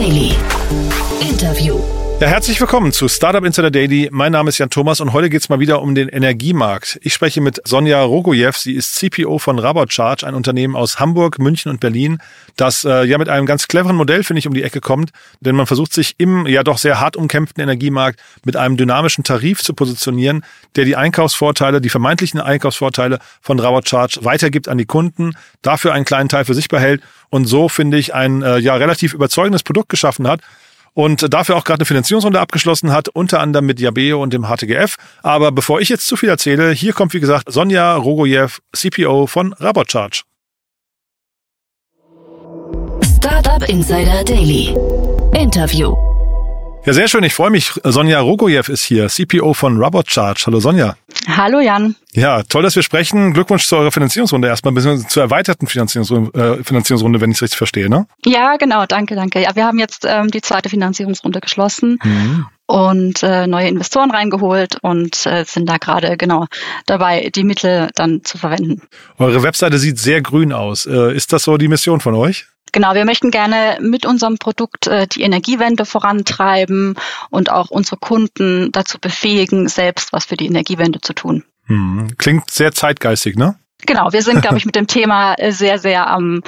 Daily. Ja, herzlich willkommen zu Startup Insider Daily. Mein Name ist Jan Thomas und heute geht es mal wieder um den Energiemarkt. Ich spreche mit Sonja Rogojew. Sie ist CPO von Rabot ein Unternehmen aus Hamburg, München und Berlin, das äh, ja mit einem ganz cleveren Modell, finde ich, um die Ecke kommt. Denn man versucht sich im ja doch sehr hart umkämpften Energiemarkt mit einem dynamischen Tarif zu positionieren, der die Einkaufsvorteile, die vermeintlichen Einkaufsvorteile von Rabot weitergibt an die Kunden, dafür einen kleinen Teil für sich behält und so, finde ich, ein äh, ja relativ überzeugendes Produkt geschaffen hat und dafür auch gerade eine Finanzierungsrunde abgeschlossen hat, unter anderem mit Jabeo und dem HTGF. Aber bevor ich jetzt zu viel erzähle, hier kommt wie gesagt Sonja Rogojew, CPO von Rabotcharge. Startup Insider Daily. Interview. Ja, sehr schön. Ich freue mich. Sonja Rogojew ist hier, CPO von Robotcharge. Hallo Sonja. Hallo Jan. Ja, toll, dass wir sprechen. Glückwunsch zu eurer Finanzierungsrunde erstmal, beziehungsweise zur erweiterten Finanzierungsrunde, äh, Finanzierungsrunde, wenn ich es richtig verstehe, ne? Ja, genau. Danke, danke. Ja, wir haben jetzt ähm, die zweite Finanzierungsrunde geschlossen. Mhm und äh, neue Investoren reingeholt und äh, sind da gerade genau dabei, die Mittel dann zu verwenden. Eure Webseite sieht sehr grün aus. Äh, ist das so die Mission von euch? Genau, wir möchten gerne mit unserem Produkt äh, die Energiewende vorantreiben und auch unsere Kunden dazu befähigen, selbst was für die Energiewende zu tun. Hm. Klingt sehr zeitgeistig, ne? Genau, wir sind, glaube ich, mit dem Thema äh, sehr, sehr am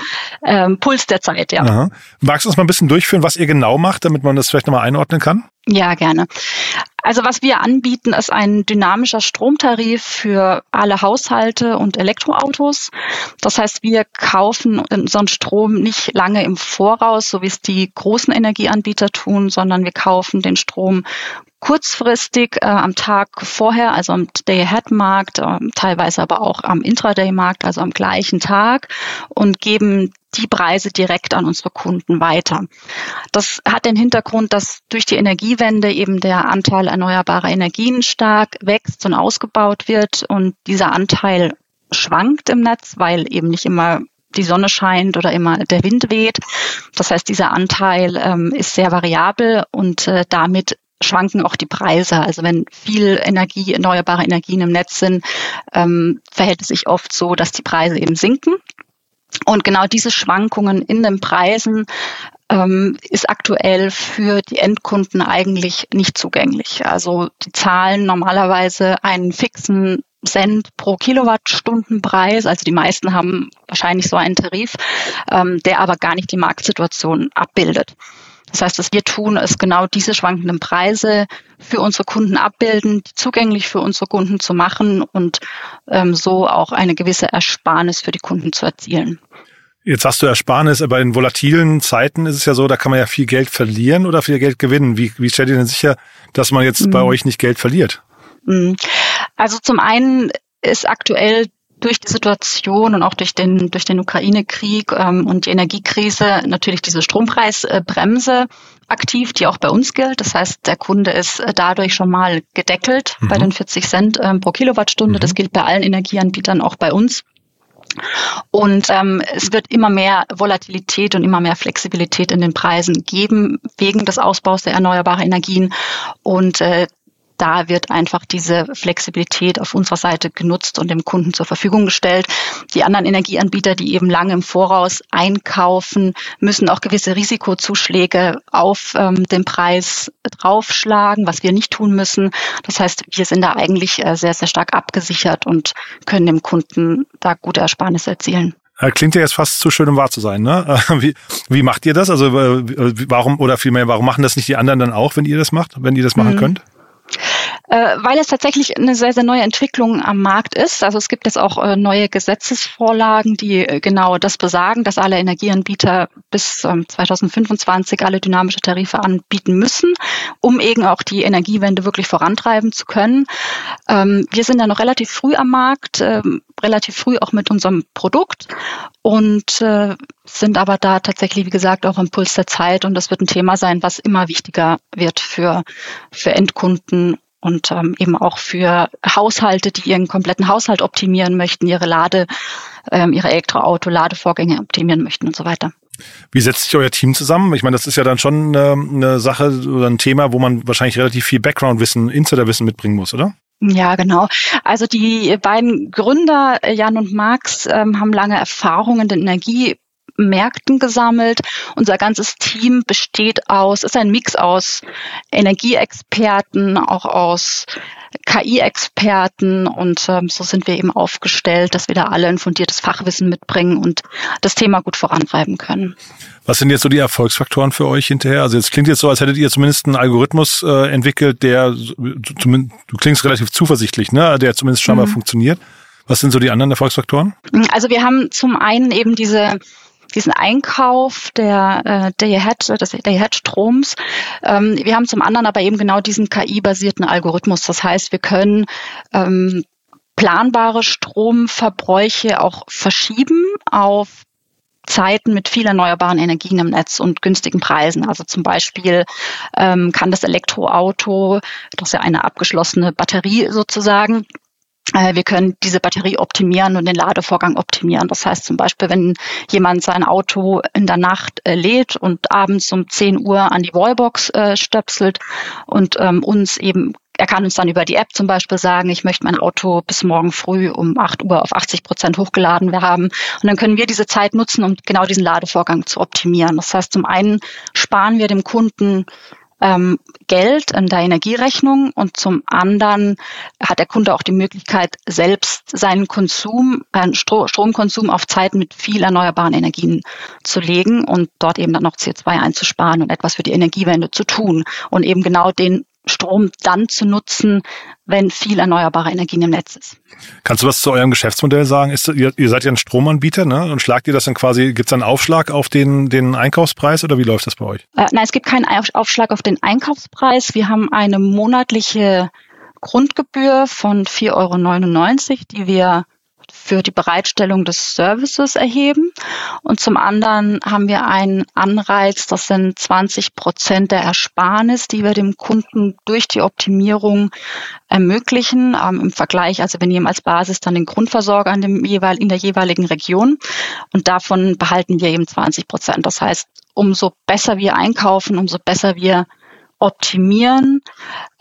ähm, Puls der Zeit, ja. Aha. Magst du uns mal ein bisschen durchführen, was ihr genau macht, damit man das vielleicht nochmal einordnen kann? Ja, gerne. Also was wir anbieten, ist ein dynamischer Stromtarif für alle Haushalte und Elektroautos. Das heißt, wir kaufen unseren Strom nicht lange im Voraus, so wie es die großen Energieanbieter tun, sondern wir kaufen den Strom kurzfristig äh, am Tag vorher, also am Day-Ahead-Markt, äh, teilweise aber auch am Intraday-Markt, also am gleichen Tag und geben die Preise direkt an unsere Kunden weiter. Das hat den Hintergrund, dass durch die Energiewende eben der Anteil erneuerbarer Energien stark wächst und ausgebaut wird und dieser Anteil schwankt im Netz, weil eben nicht immer die Sonne scheint oder immer der Wind weht. Das heißt, dieser Anteil ähm, ist sehr variabel und äh, damit schwanken auch die Preise. Also wenn viel Energie, erneuerbare Energien im Netz sind, ähm, verhält es sich oft so, dass die Preise eben sinken. Und genau diese Schwankungen in den Preisen ähm, ist aktuell für die Endkunden eigentlich nicht zugänglich. Also die zahlen normalerweise einen fixen Cent pro Kilowattstundenpreis. Also die meisten haben wahrscheinlich so einen Tarif, ähm, der aber gar nicht die Marktsituation abbildet. Das heißt, was wir tun, ist genau diese schwankenden Preise für unsere Kunden abbilden, zugänglich für unsere Kunden zu machen und ähm, so auch eine gewisse Ersparnis für die Kunden zu erzielen. Jetzt hast du Ersparnis, aber in volatilen Zeiten ist es ja so, da kann man ja viel Geld verlieren oder viel Geld gewinnen. Wie, wie stellt ihr denn sicher, dass man jetzt mhm. bei euch nicht Geld verliert? Mhm. Also zum einen ist aktuell durch die Situation und auch durch den, durch den Ukraine-Krieg ähm, und die Energiekrise natürlich diese Strompreisbremse aktiv, die auch bei uns gilt. Das heißt, der Kunde ist äh, dadurch schon mal gedeckelt mhm. bei den 40 Cent ähm, pro Kilowattstunde. Mhm. Das gilt bei allen Energieanbietern, auch bei uns. Und ähm, es wird immer mehr Volatilität und immer mehr Flexibilität in den Preisen geben wegen des Ausbaus der erneuerbaren Energien. Und äh, da wird einfach diese Flexibilität auf unserer Seite genutzt und dem Kunden zur Verfügung gestellt. Die anderen Energieanbieter, die eben lange im Voraus einkaufen, müssen auch gewisse Risikozuschläge auf ähm, den Preis draufschlagen, was wir nicht tun müssen. Das heißt, wir sind da eigentlich äh, sehr, sehr stark abgesichert und können dem Kunden da gute Ersparnisse erzielen. Klingt ja jetzt fast zu schön, um wahr zu sein. Ne? Wie, wie macht ihr das? Also äh, warum oder vielmehr, warum machen das nicht die anderen dann auch, wenn ihr das macht, wenn ihr das machen mhm. könnt? Äh, weil es tatsächlich eine sehr, sehr neue Entwicklung am Markt ist. Also es gibt jetzt auch äh, neue Gesetzesvorlagen, die äh, genau das besagen, dass alle Energieanbieter bis 2025 ähm, alle dynamische Tarife anbieten müssen, um eben auch die Energiewende wirklich vorantreiben zu können. Ähm, wir sind da noch relativ früh am Markt, ähm, relativ früh auch mit unserem Produkt und sind aber da tatsächlich, wie gesagt, auch im Puls der Zeit und das wird ein Thema sein, was immer wichtiger wird für, für Endkunden und ähm, eben auch für Haushalte, die ihren kompletten Haushalt optimieren möchten, ihre Lade, ähm, ihre Elektroauto-Ladevorgänge optimieren möchten und so weiter. Wie setzt sich euer Team zusammen? Ich meine, das ist ja dann schon eine, eine Sache oder ein Thema, wo man wahrscheinlich relativ viel Background-Wissen, Insider-Wissen mitbringen muss, oder? Ja, genau. Also die beiden Gründer, Jan und Max, ähm, haben lange Erfahrung in den Energie Märkten gesammelt. Unser ganzes Team besteht aus, ist ein Mix aus Energieexperten, auch aus KI-Experten und ähm, so sind wir eben aufgestellt, dass wir da alle ein fundiertes Fachwissen mitbringen und das Thema gut vorantreiben können. Was sind jetzt so die Erfolgsfaktoren für euch hinterher? Also jetzt klingt jetzt so, als hättet ihr zumindest einen Algorithmus äh, entwickelt, der zumindest, du klingst relativ zuversichtlich, ne, der zumindest scheinbar mhm. funktioniert. Was sind so die anderen Erfolgsfaktoren? Also wir haben zum einen eben diese diesen Einkauf der äh, Day-Ahead, des Day-Ahead-Stroms. Ähm, wir haben zum anderen aber eben genau diesen KI-basierten Algorithmus. Das heißt, wir können ähm, planbare Stromverbräuche auch verschieben auf Zeiten mit viel erneuerbaren Energien im Netz und günstigen Preisen. Also zum Beispiel ähm, kann das Elektroauto, das ist ja eine abgeschlossene Batterie sozusagen, wir können diese Batterie optimieren und den Ladevorgang optimieren. Das heißt zum Beispiel, wenn jemand sein Auto in der Nacht äh, lädt und abends um 10 Uhr an die Wallbox äh, stöpselt und ähm, uns eben er kann uns dann über die App zum Beispiel sagen, ich möchte mein Auto bis morgen früh um 8 Uhr auf 80 Prozent hochgeladen haben. Und dann können wir diese Zeit nutzen, um genau diesen Ladevorgang zu optimieren. Das heißt, zum einen sparen wir dem Kunden ähm, Geld in der Energierechnung und zum anderen hat der Kunde auch die Möglichkeit, selbst seinen Konsum, äh, Stro Stromkonsum auf Zeiten mit viel erneuerbaren Energien zu legen und dort eben dann noch CO2 einzusparen und etwas für die Energiewende zu tun und eben genau den Strom dann zu nutzen, wenn viel erneuerbare Energien im Netz ist. Kannst du was zu eurem Geschäftsmodell sagen? Ist, ihr, ihr seid ja ein Stromanbieter, ne? Und schlagt ihr das dann quasi, gibt es einen Aufschlag auf den, den Einkaufspreis oder wie läuft das bei euch? Äh, nein, es gibt keinen Aufschlag auf den Einkaufspreis. Wir haben eine monatliche Grundgebühr von 4,99 Euro, die wir für die Bereitstellung des Services erheben. Und zum anderen haben wir einen Anreiz, das sind 20 Prozent der Ersparnis, die wir dem Kunden durch die Optimierung ermöglichen, ähm, im Vergleich, also wir nehmen als Basis dann den Grundversorger in, dem jeweil, in der jeweiligen Region und davon behalten wir eben 20 Prozent. Das heißt, umso besser wir einkaufen, umso besser wir optimieren,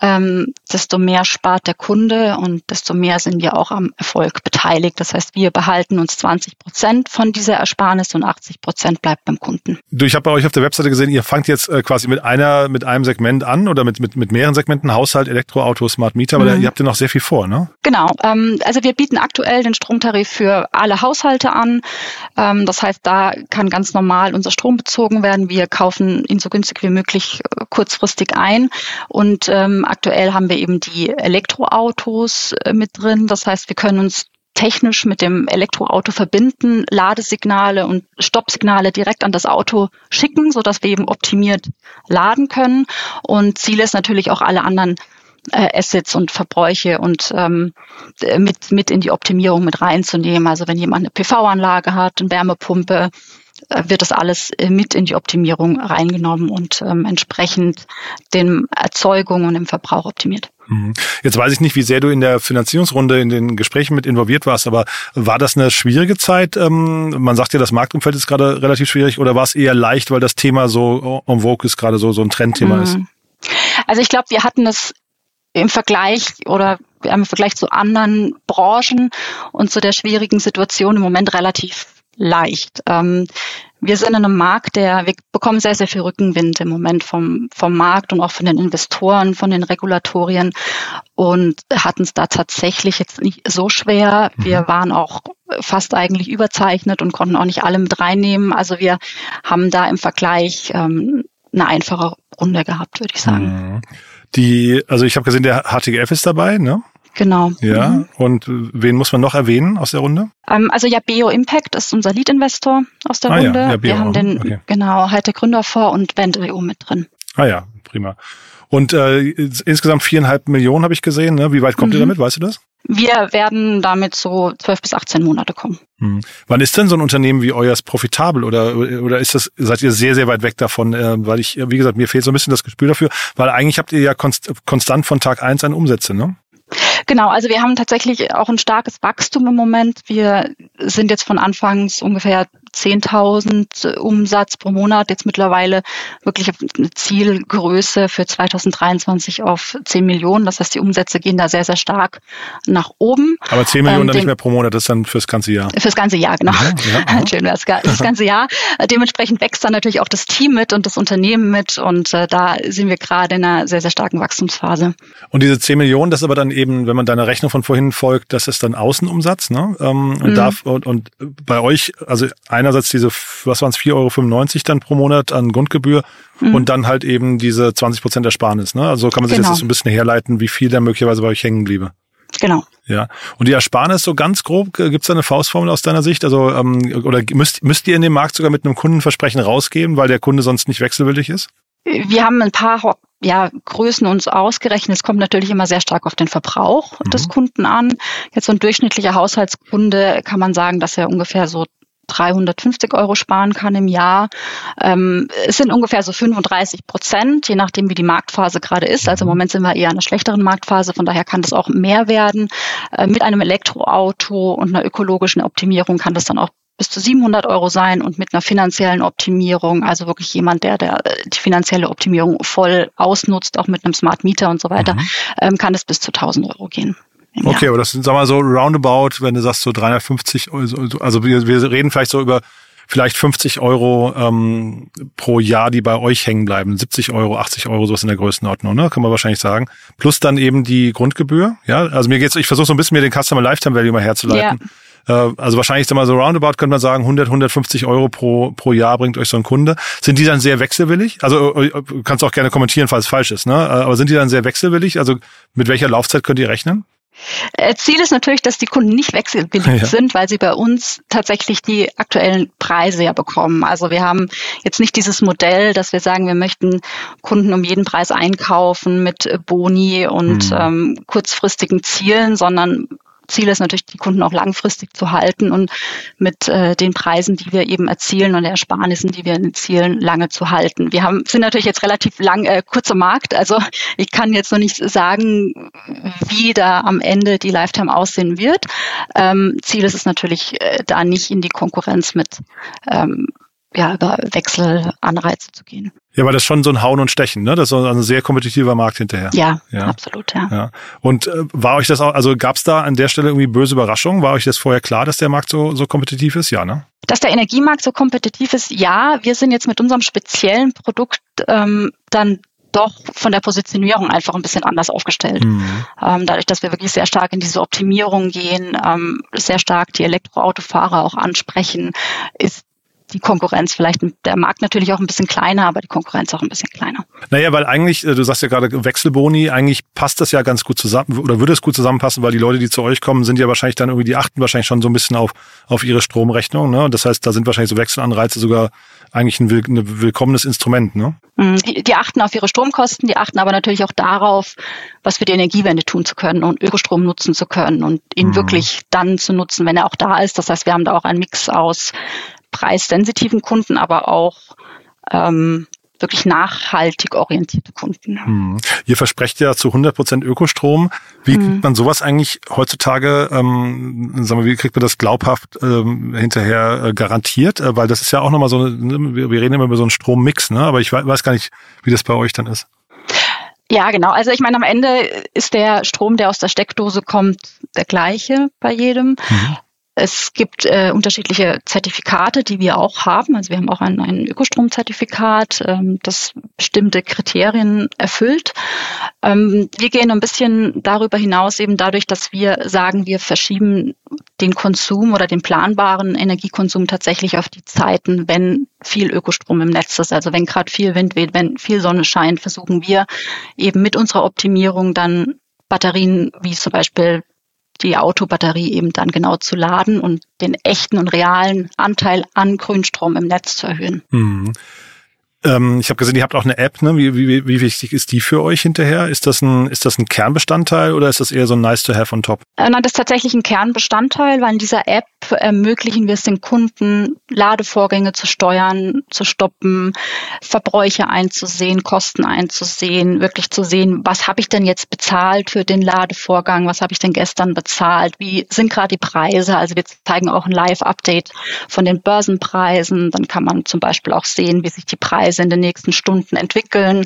ähm, desto mehr spart der Kunde und desto mehr sind wir auch am Erfolg beteiligt. Das heißt, wir behalten uns 20 Prozent von dieser Ersparnis und 80 Prozent bleibt beim Kunden. Du, ich habe bei euch auf der Webseite gesehen, ihr fangt jetzt äh, quasi mit einer, mit einem Segment an oder mit, mit, mit mehreren Segmenten, Haushalt, Elektroauto, Smart Meter, aber mhm. ihr habt ja noch sehr viel vor, ne? Genau. Ähm, also wir bieten aktuell den Stromtarif für alle Haushalte an. Ähm, das heißt, da kann ganz normal unser Strom bezogen werden. Wir kaufen ihn so günstig wie möglich äh, ein und ähm, aktuell haben wir eben die Elektroautos äh, mit drin. Das heißt, wir können uns technisch mit dem Elektroauto verbinden, Ladesignale und Stoppsignale direkt an das Auto schicken, so dass wir eben optimiert laden können. Und Ziel ist natürlich auch alle anderen äh, Assets und Verbräuche und ähm, mit, mit in die Optimierung mit reinzunehmen. Also wenn jemand eine PV-Anlage hat, eine Wärmepumpe, wird das alles äh, mit in die Optimierung reingenommen und ähm, entsprechend den Erzeugung und dem Verbrauch optimiert. Mhm. Jetzt weiß ich nicht, wie sehr du in der Finanzierungsrunde in den Gesprächen mit involviert warst, aber war das eine schwierige Zeit? Ähm, man sagt ja, das Marktumfeld ist gerade relativ schwierig oder war es eher leicht, weil das Thema so en vogue ist, gerade so, so ein Trendthema mhm. ist? Also ich glaube, wir hatten es im Vergleich oder im Vergleich zu anderen Branchen und zu der schwierigen Situation im Moment relativ leicht. Ähm, wir sind in einem Markt, der, wir bekommen sehr, sehr viel Rückenwind im Moment vom, vom Markt und auch von den Investoren, von den Regulatorien und hatten es da tatsächlich jetzt nicht so schwer. Wir mhm. waren auch fast eigentlich überzeichnet und konnten auch nicht alle mit reinnehmen. Also wir haben da im Vergleich ähm, eine einfache Runde gehabt, würde ich sagen. Mhm. Die, also ich habe gesehen, der HTGF ist dabei, ne? Genau. Ja, mhm. und wen muss man noch erwähnen aus der Runde? Ähm, also ja, Beo Impact ist unser Lead-Investor aus der ah, Runde. Ja, ja, Wir haben den, okay. genau, halt der Gründer vor und Vendrio mit drin. Ah ja, prima. Und äh, insgesamt viereinhalb Millionen habe ich gesehen. Ne? Wie weit kommt mhm. ihr damit? Weißt du das? Wir werden damit so zwölf bis 18 Monate kommen. Hm. Wann ist denn so ein Unternehmen wie euers profitabel oder oder ist das seid ihr sehr sehr weit weg davon? Äh, weil ich wie gesagt mir fehlt so ein bisschen das Gespür dafür, weil eigentlich habt ihr ja konst, konstant von Tag eins an Umsätze, ne? Genau, also wir haben tatsächlich auch ein starkes Wachstum im Moment. Wir sind jetzt von anfangs ungefähr 10.000 Umsatz pro Monat, jetzt mittlerweile wirklich eine Zielgröße für 2023 auf 10 Millionen. Das heißt, die Umsätze gehen da sehr, sehr stark nach oben. Aber 10 Millionen ähm, dann nicht mehr pro Monat, das ist dann fürs ganze Jahr. Fürs ganze Jahr, genau. Ja, ja, Schön wär's, das ganze Jahr. Dementsprechend wächst dann natürlich auch das Team mit und das Unternehmen mit und äh, da sind wir gerade in einer sehr, sehr starken Wachstumsphase. Und diese 10 Millionen, das ist aber dann eben, wenn man deiner Rechnung von vorhin folgt, das ist dann Außenumsatz, ne? Ähm, und, mhm. darf, und, und bei euch, also einerseits diese, was waren es, 4,95 Euro dann pro Monat an Grundgebühr mhm. und dann halt eben diese 20 Prozent Ersparnis, ne? Also kann man sich genau. jetzt so ein bisschen herleiten, wie viel da möglicherweise bei euch hängen bliebe. Genau. Ja. Und die Ersparnis so ganz grob, gibt es da eine Faustformel aus deiner Sicht? Also, ähm, oder müsst, müsst ihr in dem Markt sogar mit einem Kundenversprechen rausgeben, weil der Kunde sonst nicht wechselwillig ist? Wir haben ein paar ja, Größen uns ausgerechnet. Es kommt natürlich immer sehr stark auf den Verbrauch mhm. des Kunden an. Jetzt so ein durchschnittlicher Haushaltskunde kann man sagen, dass er ungefähr so 350 Euro sparen kann im Jahr. Ähm, es sind ungefähr so 35 Prozent, je nachdem, wie die Marktphase gerade ist. Also im Moment sind wir eher in einer schlechteren Marktphase, von daher kann das auch mehr werden. Äh, mit einem Elektroauto und einer ökologischen Optimierung kann das dann auch bis zu 700 Euro sein und mit einer finanziellen Optimierung, also wirklich jemand, der, der die finanzielle Optimierung voll ausnutzt, auch mit einem Smart Meter und so weiter, mhm. ähm, kann es bis zu 1000 Euro gehen. Okay, aber das sind, sag mal so roundabout, wenn du sagst so 350, also wir, wir reden vielleicht so über vielleicht 50 Euro ähm, pro Jahr, die bei euch hängen bleiben. 70 Euro, 80 Euro, sowas in der Größenordnung, ne? Kann man wahrscheinlich sagen. Plus dann eben die Grundgebühr. Ja, also mir geht's, ich versuche so ein bisschen mir den Customer Lifetime Value mal herzuleiten. Ja. Äh, also wahrscheinlich mal so roundabout könnte man sagen, 100, 150 Euro pro, pro Jahr bringt euch so ein Kunde. Sind die dann sehr wechselwillig? Also äh, äh, kannst auch gerne kommentieren, falls es falsch ist. Ne? Aber sind die dann sehr wechselwillig? Also mit welcher Laufzeit könnt ihr rechnen? Ziel ist natürlich, dass die Kunden nicht wechselwillig ja. sind, weil sie bei uns tatsächlich die aktuellen Preise ja bekommen. Also wir haben jetzt nicht dieses Modell, dass wir sagen, wir möchten Kunden um jeden Preis einkaufen mit Boni und mhm. ähm, kurzfristigen Zielen, sondern Ziel ist natürlich, die Kunden auch langfristig zu halten und mit äh, den Preisen, die wir eben erzielen und Ersparnissen, die wir erzielen, lange zu halten. Wir haben, sind natürlich jetzt relativ lang, äh, kurzer Markt, also ich kann jetzt noch nicht sagen, wie da am Ende die Lifetime aussehen wird. Ähm, Ziel ist es natürlich, äh, da nicht in die Konkurrenz mit ähm, ja, über Wechselanreize zu gehen. Ja, weil das schon so ein Hauen und Stechen, ne? Das ist so ein sehr kompetitiver Markt hinterher. Ja, ja. absolut, ja. ja. Und äh, war euch das auch, also gab es da an der Stelle irgendwie böse Überraschungen? War euch das vorher klar, dass der Markt so, so kompetitiv ist? Ja, ne? Dass der Energiemarkt so kompetitiv ist, ja. Wir sind jetzt mit unserem speziellen Produkt ähm, dann doch von der Positionierung einfach ein bisschen anders aufgestellt. Mhm. Ähm, dadurch, dass wir wirklich sehr stark in diese Optimierung gehen, ähm, sehr stark die Elektroautofahrer auch ansprechen, ist die Konkurrenz vielleicht, der Markt natürlich auch ein bisschen kleiner, aber die Konkurrenz auch ein bisschen kleiner. Naja, weil eigentlich, äh, du sagst ja gerade Wechselboni, eigentlich passt das ja ganz gut zusammen oder würde es gut zusammenpassen, weil die Leute, die zu euch kommen, sind ja wahrscheinlich dann irgendwie, die achten wahrscheinlich schon so ein bisschen auf, auf ihre Stromrechnung. Ne? Das heißt, da sind wahrscheinlich so Wechselanreize sogar eigentlich ein, will, ein willkommenes Instrument. Ne? Die, die achten auf ihre Stromkosten, die achten aber natürlich auch darauf, was für die Energiewende tun zu können und Ökostrom nutzen zu können und ihn mhm. wirklich dann zu nutzen, wenn er auch da ist. Das heißt, wir haben da auch einen Mix aus preissensitiven Kunden, aber auch ähm, wirklich nachhaltig orientierte Kunden. Hm. Ihr versprecht ja zu 100 Prozent Ökostrom. Wie hm. kriegt man sowas eigentlich heutzutage, ähm, sagen wir, wie kriegt man das glaubhaft ähm, hinterher äh, garantiert? Äh, weil das ist ja auch nochmal so, eine, ne, wir, wir reden immer über so einen Strommix, ne? aber ich weiß, weiß gar nicht, wie das bei euch dann ist. Ja, genau. Also ich meine, am Ende ist der Strom, der aus der Steckdose kommt, der gleiche bei jedem. Mhm. Es gibt äh, unterschiedliche Zertifikate, die wir auch haben. Also wir haben auch ein, ein Ökostromzertifikat, ähm, das bestimmte Kriterien erfüllt. Ähm, wir gehen ein bisschen darüber hinaus, eben dadurch, dass wir sagen, wir verschieben den Konsum oder den planbaren Energiekonsum tatsächlich auf die Zeiten, wenn viel Ökostrom im Netz ist. Also wenn gerade viel Wind weht, wenn viel Sonne scheint, versuchen wir eben mit unserer Optimierung dann Batterien wie zum Beispiel die Autobatterie eben dann genau zu laden und den echten und realen Anteil an Grünstrom im Netz zu erhöhen. Mhm. Ähm, ich habe gesehen, ihr habt auch eine App. Ne? Wie, wie, wie wichtig ist die für euch hinterher? Ist das ein, ist das ein Kernbestandteil oder ist das eher so ein nice to have on top? Äh, nein, das ist tatsächlich ein Kernbestandteil, weil in dieser App ermöglichen wir es den Kunden, Ladevorgänge zu steuern, zu stoppen, Verbräuche einzusehen, Kosten einzusehen, wirklich zu sehen, was habe ich denn jetzt bezahlt für den Ladevorgang, was habe ich denn gestern bezahlt, wie sind gerade die Preise. Also wir zeigen auch ein Live-Update von den Börsenpreisen. Dann kann man zum Beispiel auch sehen, wie sich die Preise in den nächsten Stunden entwickeln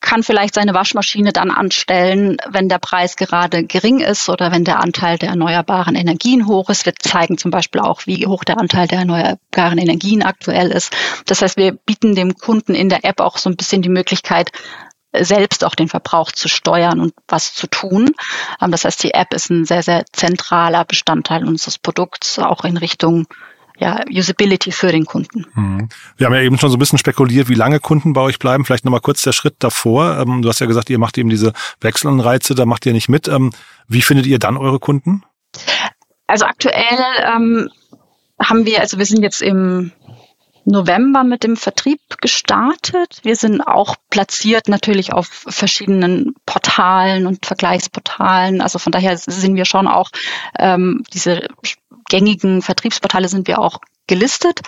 kann vielleicht seine Waschmaschine dann anstellen, wenn der Preis gerade gering ist oder wenn der Anteil der erneuerbaren Energien hoch ist. Wir zeigen zum Beispiel auch, wie hoch der Anteil der erneuerbaren Energien aktuell ist. Das heißt, wir bieten dem Kunden in der App auch so ein bisschen die Möglichkeit, selbst auch den Verbrauch zu steuern und was zu tun. Ähm, das heißt, die App ist ein sehr, sehr zentraler Bestandteil unseres Produkts, auch in Richtung ja, Usability für den Kunden. Mhm. Wir haben ja eben schon so ein bisschen spekuliert, wie lange Kunden bei euch bleiben. Vielleicht nochmal kurz der Schritt davor. Ähm, du hast ja gesagt, ihr macht eben diese Wechselanreize, da macht ihr nicht mit. Ähm, wie findet ihr dann eure Kunden? Also aktuell ähm, haben wir, also wir sind jetzt im November mit dem Vertrieb gestartet. Wir sind auch platziert natürlich auf verschiedenen Portalen und Vergleichsportalen. Also von daher sind wir schon auch ähm, diese gängigen Vertriebsportale sind wir auch gelistet,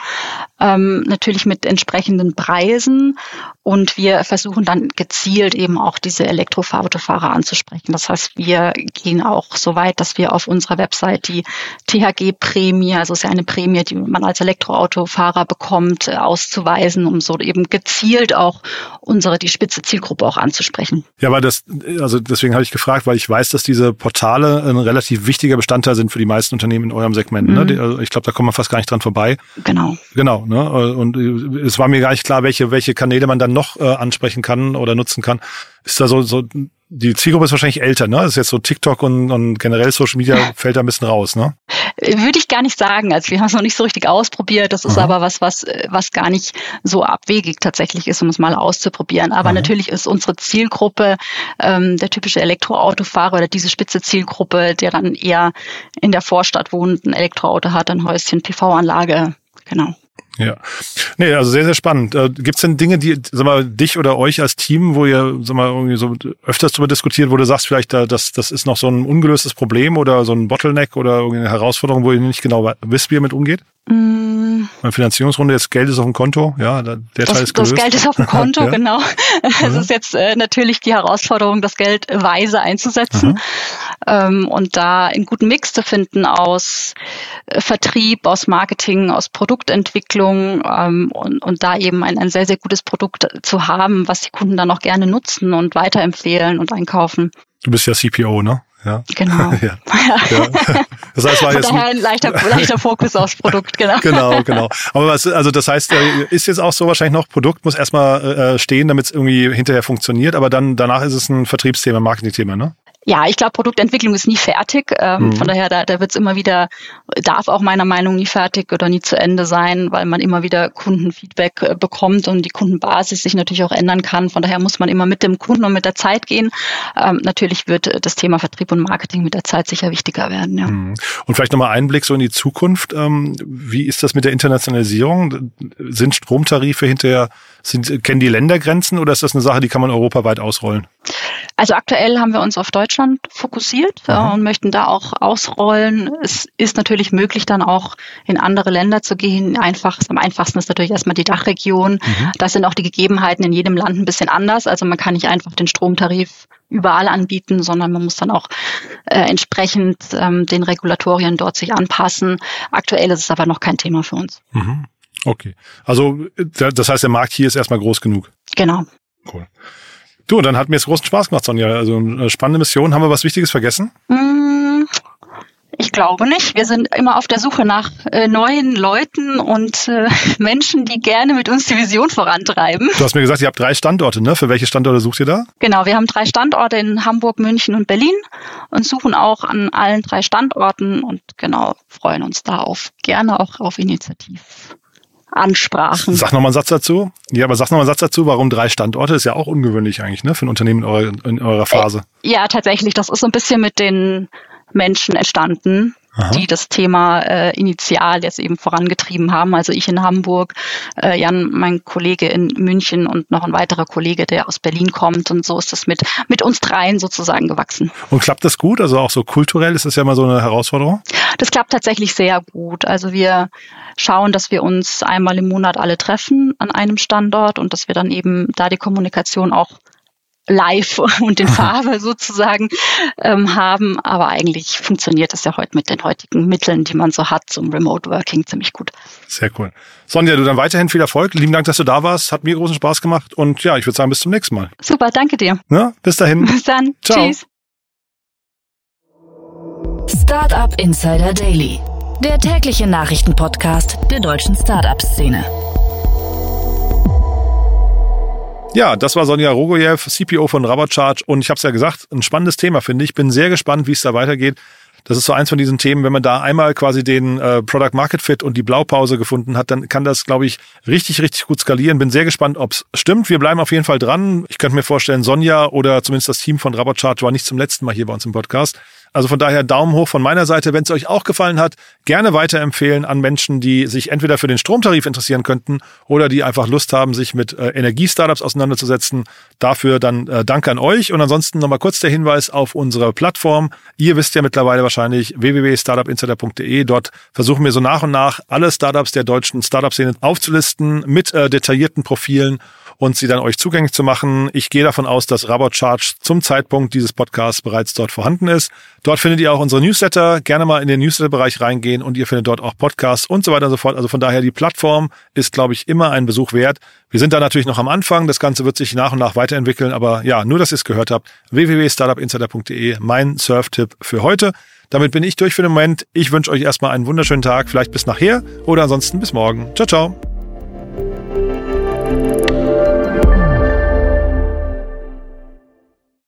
ähm, natürlich mit entsprechenden Preisen. Und wir versuchen dann gezielt eben auch diese Elektroautofahrer anzusprechen. Das heißt, wir gehen auch so weit, dass wir auf unserer Website die THG-Prämie, also es ist ja eine Prämie, die man als Elektroautofahrer bekommt, äh, auszuweisen, um so eben gezielt auch unsere, die spitze Zielgruppe auch anzusprechen. Ja, weil das, also deswegen habe ich gefragt, weil ich weiß, dass diese Portale ein relativ wichtiger Bestandteil sind für die meisten Unternehmen in eurem Segment. Ne? Mhm. Ne? Also ich glaube, da kommt man fast gar nicht dran vorbei. Genau. Genau. Ne? Und es war mir gar nicht klar, welche, welche Kanäle man dann noch äh, ansprechen kann oder nutzen kann. Ist da so, so die Zielgruppe ist wahrscheinlich älter, ne? Ist jetzt so TikTok und, und generell Social Media fällt da ein bisschen raus, ne? Würde ich gar nicht sagen. Also wir haben es noch nicht so richtig ausprobiert. Das ist Aha. aber was, was, was gar nicht so abwegig tatsächlich ist, um es mal auszuprobieren. Aber Aha. natürlich ist unsere Zielgruppe ähm, der typische Elektroautofahrer oder diese spitze Zielgruppe, der dann eher in der Vorstadt wohnt, ein Elektroauto hat, ein Häuschen, PV-Anlage, genau. Ja. Nee, also sehr, sehr spannend. Äh, Gibt es denn Dinge, die, sag mal, dich oder euch als Team, wo ihr, sag mal, irgendwie so öfters darüber diskutiert, wo du sagst, vielleicht, da, das, das ist noch so ein ungelöstes Problem oder so ein Bottleneck oder irgendeine Herausforderung, wo ihr nicht genau wisst, wie ihr mit umgeht? Mm. Eine Finanzierungsrunde, jetzt Geld ist auf dem Konto, ja, der das, Teil ist gelöst. Das Geld ist auf dem Konto, ja. genau. Es mhm. ist jetzt äh, natürlich die Herausforderung, das Geld weise einzusetzen mhm. ähm, und da einen guten Mix zu finden aus äh, Vertrieb, aus Marketing, aus Produktentwicklung ähm, und, und da eben ein, ein sehr, sehr gutes Produkt zu haben, was die Kunden dann auch gerne nutzen und weiterempfehlen und einkaufen. Du bist ja CPO, ne? Ja. Genau. ja. ja. Das heißt, war jetzt daher ein leichter, leichter Fokus aufs Produkt, genau. genau, genau. Aber was, also das heißt, äh, ist jetzt auch so wahrscheinlich noch, Produkt muss erstmal äh, stehen, damit es irgendwie hinterher funktioniert, aber dann danach ist es ein Vertriebsthema, Marketingthema, ne? Ja, ich glaube, Produktentwicklung ist nie fertig. Ähm, mhm. Von daher, da, da wird es immer wieder, darf auch meiner Meinung nie fertig oder nie zu Ende sein, weil man immer wieder Kundenfeedback äh, bekommt und die Kundenbasis sich natürlich auch ändern kann. Von daher muss man immer mit dem Kunden und mit der Zeit gehen. Ähm, natürlich wird das Thema Vertrieb und Marketing mit der Zeit sicher wichtiger werden. Ja. Mhm. Und vielleicht nochmal Einblick so in die Zukunft. Ähm, wie ist das mit der Internationalisierung? Sind Stromtarife hinterher, sind, kennen die Ländergrenzen oder ist das eine Sache, die kann man europaweit ausrollen? Also aktuell haben wir uns auf Deutschland fokussiert äh, und möchten da auch ausrollen. Es ist natürlich möglich, dann auch in andere Länder zu gehen. Einfach, am einfachsten ist natürlich erstmal die Dachregion. Mhm. Da sind auch die Gegebenheiten in jedem Land ein bisschen anders. Also man kann nicht einfach den Stromtarif überall anbieten, sondern man muss dann auch äh, entsprechend ähm, den Regulatorien dort sich anpassen. Aktuell ist es aber noch kein Thema für uns. Mhm. Okay. Also das heißt, der Markt hier ist erstmal groß genug. Genau. Cool. Du, dann hat mir es großen Spaß gemacht, Sonja. Also eine spannende Mission. Haben wir was Wichtiges vergessen? Mm, ich glaube nicht. Wir sind immer auf der Suche nach äh, neuen Leuten und äh, Menschen, die gerne mit uns die Vision vorantreiben. Du hast mir gesagt, ihr habt drei Standorte, ne? Für welche Standorte sucht ihr da? Genau, wir haben drei Standorte in Hamburg, München und Berlin und suchen auch an allen drei Standorten und genau freuen uns da auf gerne auch auf Initiativ. Ansprachen. Sag nochmal einen Satz dazu. Ja, aber sag nochmal einen Satz dazu, warum drei Standorte? Ist ja auch ungewöhnlich eigentlich, ne, für ein Unternehmen in eurer, in eurer Phase. Ja, tatsächlich. Das ist so ein bisschen mit den Menschen entstanden. Aha. die das Thema äh, initial jetzt eben vorangetrieben haben. Also ich in Hamburg, äh, Jan, mein Kollege in München und noch ein weiterer Kollege, der aus Berlin kommt. Und so ist das mit, mit uns dreien sozusagen gewachsen. Und klappt das gut? Also auch so kulturell ist das ja mal so eine Herausforderung? Das klappt tatsächlich sehr gut. Also wir schauen, dass wir uns einmal im Monat alle treffen an einem Standort und dass wir dann eben da die Kommunikation auch live und in Farbe sozusagen ähm, haben. Aber eigentlich funktioniert das ja heute mit den heutigen Mitteln, die man so hat zum Remote Working ziemlich gut. Sehr cool. Sonja, du dann weiterhin viel Erfolg. Lieben Dank, dass du da warst. Hat mir großen Spaß gemacht. Und ja, ich würde sagen, bis zum nächsten Mal. Super, danke dir. Ja, bis dahin. Bis dann. Ciao. Tschüss. Startup Insider Daily. Der tägliche Nachrichtenpodcast der deutschen Startup-Szene. Ja, das war Sonja Rogojew, CPO von Rabatcharge. Und ich habe es ja gesagt, ein spannendes Thema, finde ich. Bin sehr gespannt, wie es da weitergeht. Das ist so eins von diesen Themen, wenn man da einmal quasi den äh, Product Market Fit und die Blaupause gefunden hat, dann kann das, glaube ich, richtig, richtig gut skalieren. Bin sehr gespannt, ob es stimmt. Wir bleiben auf jeden Fall dran. Ich könnte mir vorstellen, Sonja oder zumindest das Team von Rabatcharge war nicht zum letzten Mal hier bei uns im Podcast. Also von daher Daumen hoch von meiner Seite. Wenn es euch auch gefallen hat, gerne weiterempfehlen an Menschen, die sich entweder für den Stromtarif interessieren könnten oder die einfach Lust haben, sich mit äh, Energiestartups auseinanderzusetzen. Dafür dann äh, Danke an euch. Und ansonsten nochmal kurz der Hinweis auf unsere Plattform. Ihr wisst ja mittlerweile wahrscheinlich www.startupinsider.de. Dort versuchen wir so nach und nach alle Startups der deutschen Startup-Szene aufzulisten mit äh, detaillierten Profilen und sie dann euch zugänglich zu machen. Ich gehe davon aus, dass Rabot Charge zum Zeitpunkt dieses Podcasts bereits dort vorhanden ist. Dort findet ihr auch unsere Newsletter. Gerne mal in den Newsletter-Bereich reingehen und ihr findet dort auch Podcasts und so weiter und so fort. Also von daher, die Plattform ist, glaube ich, immer ein Besuch wert. Wir sind da natürlich noch am Anfang. Das Ganze wird sich nach und nach weiterentwickeln. Aber ja, nur, dass ihr es gehört habt. www.startupinsider.de, mein Surf-Tipp für heute. Damit bin ich durch für den Moment. Ich wünsche euch erstmal einen wunderschönen Tag. Vielleicht bis nachher oder ansonsten bis morgen. Ciao, ciao.